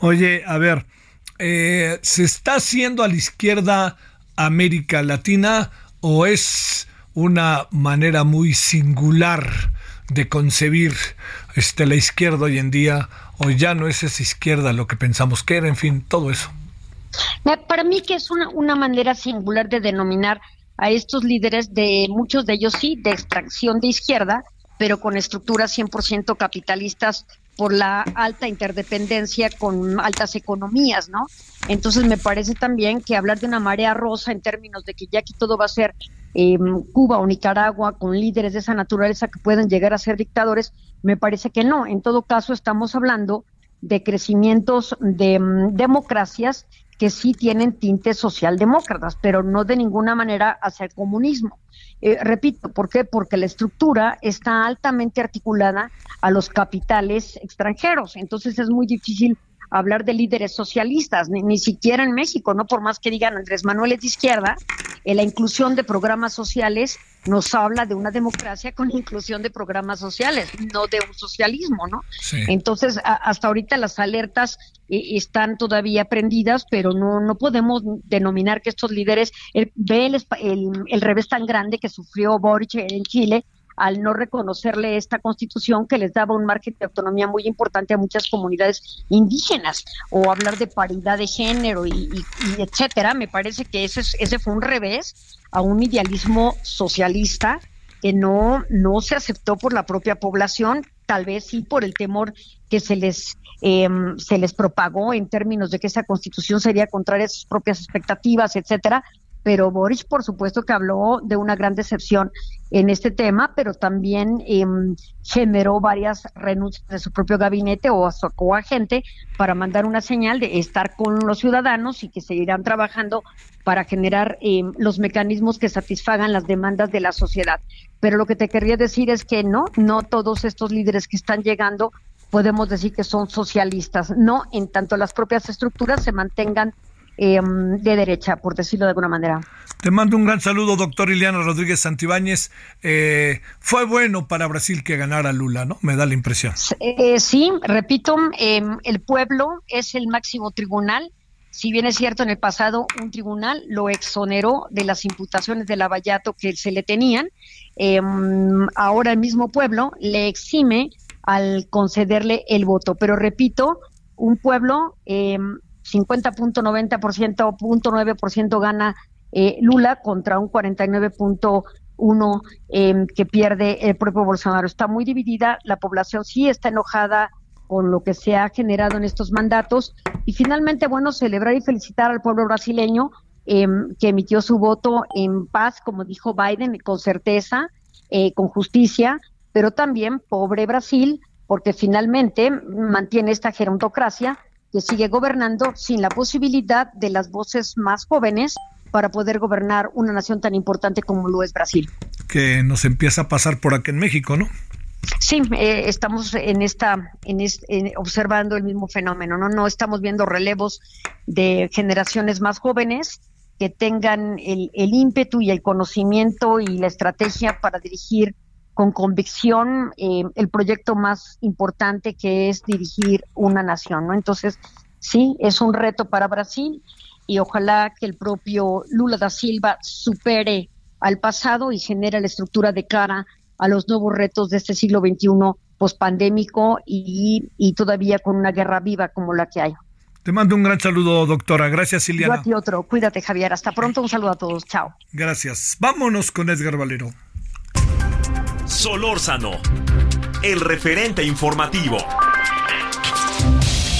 Oye, a ver, eh, ¿se está haciendo a la izquierda América Latina o es una manera muy singular de concebir este, la izquierda hoy en día o ya no es esa izquierda lo que pensamos que era, en fin, todo eso? Para mí que es una, una manera singular de denominar a estos líderes de muchos de ellos sí de extracción de izquierda, pero con estructuras 100% capitalistas por la alta interdependencia con altas economías, ¿no? Entonces me parece también que hablar de una marea rosa en términos de que ya aquí todo va a ser em, Cuba o Nicaragua con líderes de esa naturaleza que pueden llegar a ser dictadores, me parece que no. En todo caso, estamos hablando de crecimientos de em, democracias que sí tienen tintes socialdemócratas, pero no de ninguna manera hacia el comunismo. Eh, repito, ¿por qué? Porque la estructura está altamente articulada a los capitales extranjeros, entonces es muy difícil hablar de líderes socialistas, ni, siquiera en México, no por más que digan Andrés Manuel es de izquierda, en la inclusión de programas sociales nos habla de una democracia con inclusión de programas sociales, no de un socialismo, ¿no? Entonces, hasta ahorita las alertas eh, están todavía prendidas, pero no, no podemos denominar que estos líderes, ve el, el revés tan grande que sufrió Boric en Chile, al no reconocerle esta constitución que les daba un margen de autonomía muy importante a muchas comunidades indígenas o hablar de paridad de género y, etcétera. Me parece que ese ese fue un revés a un idealismo socialista que no se aceptó por la propia población tal vez sí por el temor que se les em, se les propagó en términos de que esa constitución sería contraria a sus propias expectativas, etcétera, pero Boris por supuesto que habló de una gran decepción en este tema, pero también em, generó varias renuncias de su propio gabinete o a su coagente para mandar una señal de estar con los ciudadanos y que seguirán trabajando para generar em, los mecanismos que satisfagan las demandas de la sociedad. Pero lo que te quería decir es que no, no todos estos líderes que están llegando podemos decir que son socialistas, no en tanto las propias estructuras se mantengan Em, de derecha, por decirlo de alguna manera. Te mando un gran saludo, doctor Iliano Rodríguez Santibáñez. Eh, fue bueno para Brasil que ganara Lula, ¿no? Me da la impresión. Eh, sí, repito, em, el pueblo es el máximo tribunal. Si bien es cierto, en el pasado un tribunal lo exoneró de las imputaciones de Lavallato que se le tenían, em, ahora el mismo pueblo le exime al concederle el voto. Pero repito, un pueblo 50.90%, 0.9% gana eh, Lula contra un 49.1% eh, que pierde el propio Bolsonaro. Está muy dividida, la población sí está enojada con lo que se ha generado en estos mandatos y finalmente, bueno, celebrar y felicitar al pueblo brasileño eh, que emitió su voto en paz, como dijo Biden, con certeza, eh, con justicia, pero también pobre Brasil, porque finalmente mantiene esta gerontocracia que sigue gobernando sin la posibilidad de las voces más jóvenes para poder gobernar una nación tan importante como lo es Brasil. Que nos empieza a pasar por aquí en México, ¿no? Sí, eh, estamos en esta, en, observando el mismo fenómeno, ¿no? No estamos viendo relevos de generaciones más jóvenes que tengan el, el ímpetu y el conocimiento y la estrategia para dirigir con convicción eh, el proyecto más importante que es dirigir una nación, ¿no? Entonces, sí, es un reto para Brasil y ojalá que el propio Lula da Silva supere al pasado y genere la estructura de cara a los nuevos retos de este siglo XXI pospandémico y, y todavía con una guerra viva como la que hay. Te mando un gran saludo, doctora. Gracias, Siliana. Yo a ti otro. Cuídate, Javier. Hasta pronto. Un saludo a todos. Chao. Gracias. Vámonos con Edgar Valero. Solórzano, el referente informativo.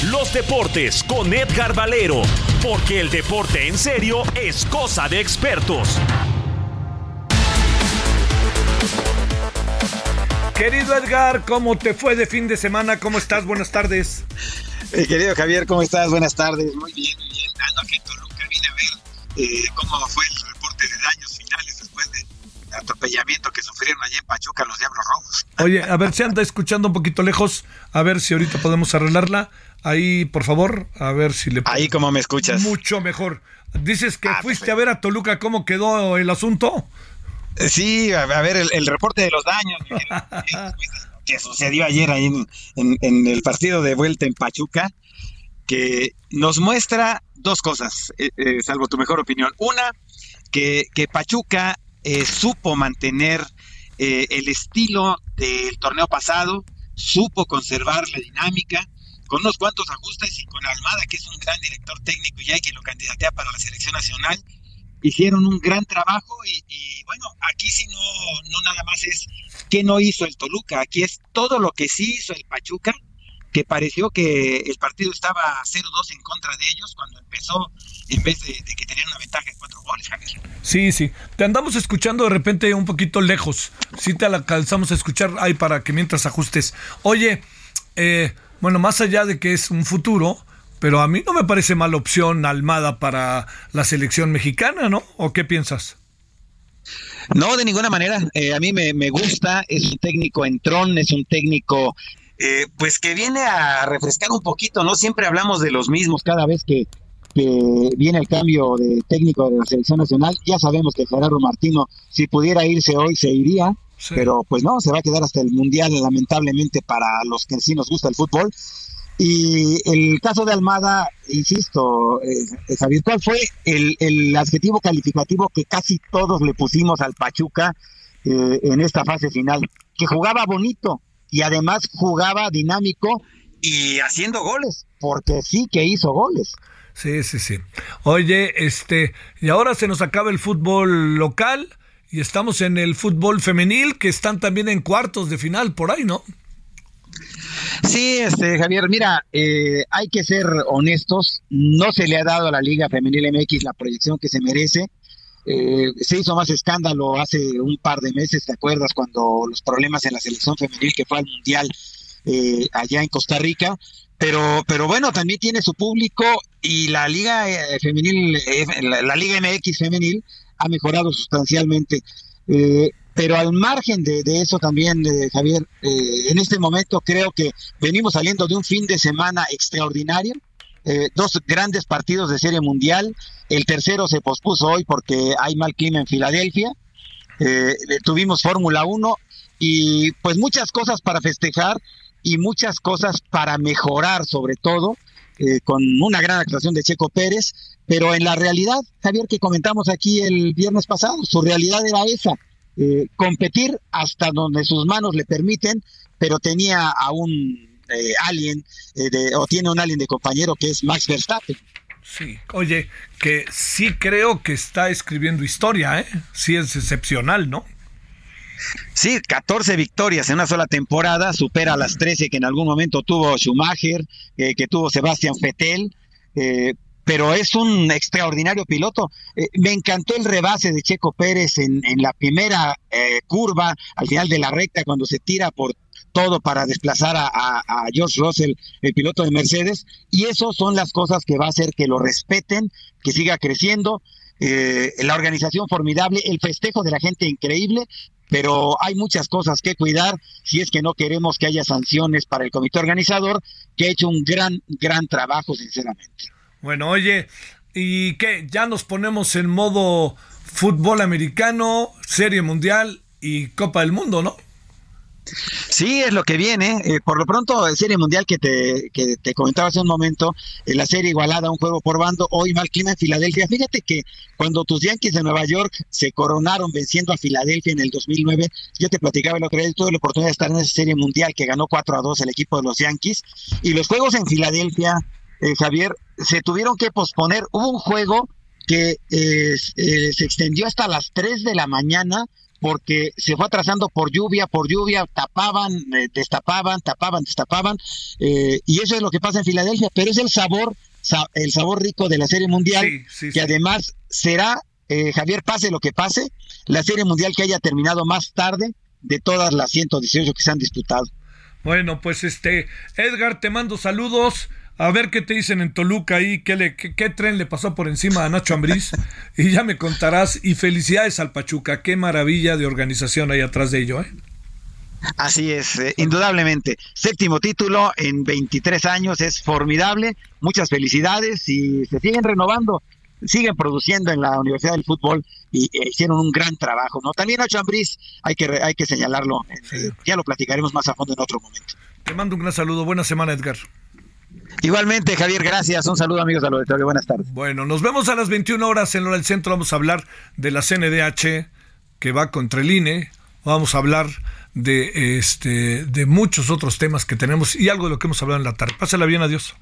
Los deportes con Edgar Valero, porque el deporte en serio es cosa de expertos. Querido Edgar, ¿cómo te fue de fin de semana? ¿Cómo estás? Buenas tardes. Eh, querido Javier, ¿cómo estás? Buenas tardes. Muy bien, muy bien. Ando aquí en Toluca, vine a ver eh, cómo fue el reporte de daños finales después del atropellamiento en Pachuca los Diablos Rojos. Oye, a ver si anda escuchando un poquito lejos, a ver si ahorita podemos arreglarla. Ahí, por favor, a ver si le... Ahí como me escuchas. Mucho mejor. Dices que ah, fuiste a ver a Toluca, ¿cómo quedó el asunto? Eh, sí, a, ver, el, reporte de los daños que sucedió ayer ahí en, el partido de vuelta en Pachuca, que nos muestra dos cosas, eh, eh, salvo tu mejor opinión. Una, que, que Pachuca supo mantener el estilo del torneo pasado, supo conservar la dinámica, con unos cuantos ajustes y con Almada, que es un gran director técnico y hay que lo candidatea para la selección nacional, hicieron un gran trabajo y, bueno, aquí sí no, no nada más es que no hizo el Toluca, aquí es todo lo que sí hizo el Pachuca, que pareció que el partido estaba 0-2 en contra de ellos cuando empezó en vez de, que tenían una ventaja de cuatro goles, Javier. Sí, sí. Te andamos escuchando de repente un poquito lejos. Sí te alcanzamos a escuchar ahí para que mientras ajustes. Oye, eh, bueno, más allá de que es un futuro, pero a mí no me parece mala opción Almada para la selección mexicana, ¿no? ¿O qué piensas? No, de ninguna manera. Eh, a mí me, gusta, es un técnico entrón, es un técnico eh, pues que viene a refrescar un poquito, ¿no? Siempre hablamos de los mismos cada vez que, viene el cambio de técnico de la selección nacional. Ya sabemos que Gerardo Martino, si pudiera irse hoy, se iría. Pero pues no, se va a quedar hasta el Mundial, lamentablemente, para los que sí nos gusta el fútbol. Y el caso de Almada, insisto, eh, Javier, ¿cuál fue el, adjetivo calificativo que casi todos le pusimos al Pachuca eh, en esta fase final? Que jugaba bonito y además jugaba dinámico y haciendo goles, porque sí que hizo goles. Sí, sí, sí. Oye, este, y ahora se nos acaba el fútbol local y estamos en el fútbol femenil, que están también en cuartos de final por ahí, ¿no? Sí, este, Javier, mira, eh, hay que ser honestos, no se le ha dado a la Liga Femenil MX la proyección que se merece. Eh, se hizo más escándalo hace un par de meses, ¿te acuerdas? Cuando los problemas en la selección femenil que fue al Mundial eh, allá en Costa Rica. Pero, pero bueno, también tiene su público y la Liga Femenil, la Liga MX Femenil ha mejorado sustancialmente. Eh, pero al margen de, eso también, eh, Javier, eh, en este momento creo que venimos saliendo de un fin de semana extraordinario, dos grandes partidos de serie mundial, el tercero se pospuso hoy porque hay mal clima en Filadelfia, tuvimos Fórmula 1 y pues muchas cosas para festejar y muchas cosas para mejorar sobre todo, con una gran actuación de Checo Pérez, pero en la realidad, Javier, que comentamos aquí el viernes pasado, su realidad era esa, eh, competir hasta donde sus manos le permiten, pero tenía a un eh, alien, eh, de, o tiene un alien de compañero que es Max Verstappen. Sí, oye, que sí creo que está escribiendo historia, ¿eh? Sí es excepcional, ¿no? Sí, 14 victorias en una sola temporada, supera las 13 que en algún momento tuvo Schumacher, que tuvo Sebastián Vettel, eh, pero es un extraordinario piloto. Eh, me encantó el rebase de Checo Pérez en, la primera eh, curva, al final de la recta, cuando se tira por todo para desplazar a, George Russell, el piloto de Mercedes, y eso son las cosas que va a hacer que lo respeten, que siga creciendo. eh, la organización formidable, el festejo de la gente increíble, pero hay muchas cosas que cuidar si es que no queremos que haya sanciones para el comité organizador, que ha hecho un gran, gran trabajo, sinceramente. Bueno, oye, ¿y qué? Ya nos ponemos en modo fútbol americano, serie mundial y Copa del Mundo, ¿no? Sí, es lo que viene. Eh, por lo pronto, Serie Mundial que te, que te comentaba hace un momento, eh, la serie igualada, un juego por bando, hoy mal clima en Filadelfia. Fíjate que cuando tus Yankees de Nueva York se coronaron venciendo a Filadelfia en el 2009, yo te platicaba el otro día, tuve la oportunidad de estar en esa Serie Mundial que ganó 4 a 2 el equipo de los Yankees. Y los juegos en Filadelfia, eh, Javier, se tuvieron que posponer. Hubo un juego que se extendió hasta las 3 de la mañana porque se fue atrasando por lluvia, por lluvia, tapaban, eh, destapaban, tapaban, destapaban, eh, y eso es lo que pasa en Filadelfia, pero es el sabor, el sabor rico de la Serie Mundial, que además será, eh, Javier, pase lo que pase, la Serie Mundial que haya terminado más tarde de todas las 118 que se han disputado. Bueno, pues este, Edgar, te mando saludos. A ver qué te dicen en Toluca ahí, qué, le, qué, tren le pasó por encima a Nacho Ambriz. y ya me contarás. Y felicidades al Pachuca. Qué maravilla de organización hay atrás de ello, ¿eh? Así es, eh, indudablemente. Séptimo título en 23 años es formidable. Muchas felicidades y se siguen renovando, siguen produciendo en la Universidad del Fútbol y eh, hicieron un gran trabajo. ¿no? También Nacho Ambriz, hay que, hay que señalarlo. Eh, ya lo platicaremos más a fondo en otro momento. Te mando un gran saludo. Buena semana, Edgar. Igualmente, Javier, gracias. Un saludo, amigos del auditorio. Buenas tardes. Bueno, nos vemos a las 21 horas en Hora del Centro. Vamos a hablar de la CNDH que va contra el INE. Vamos a hablar de, este, de muchos otros temas que tenemos y algo de lo que hemos hablado en la tarde. Pásala bien, adiós.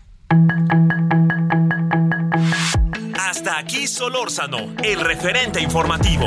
Hasta aquí Solórzano, el referente informativo.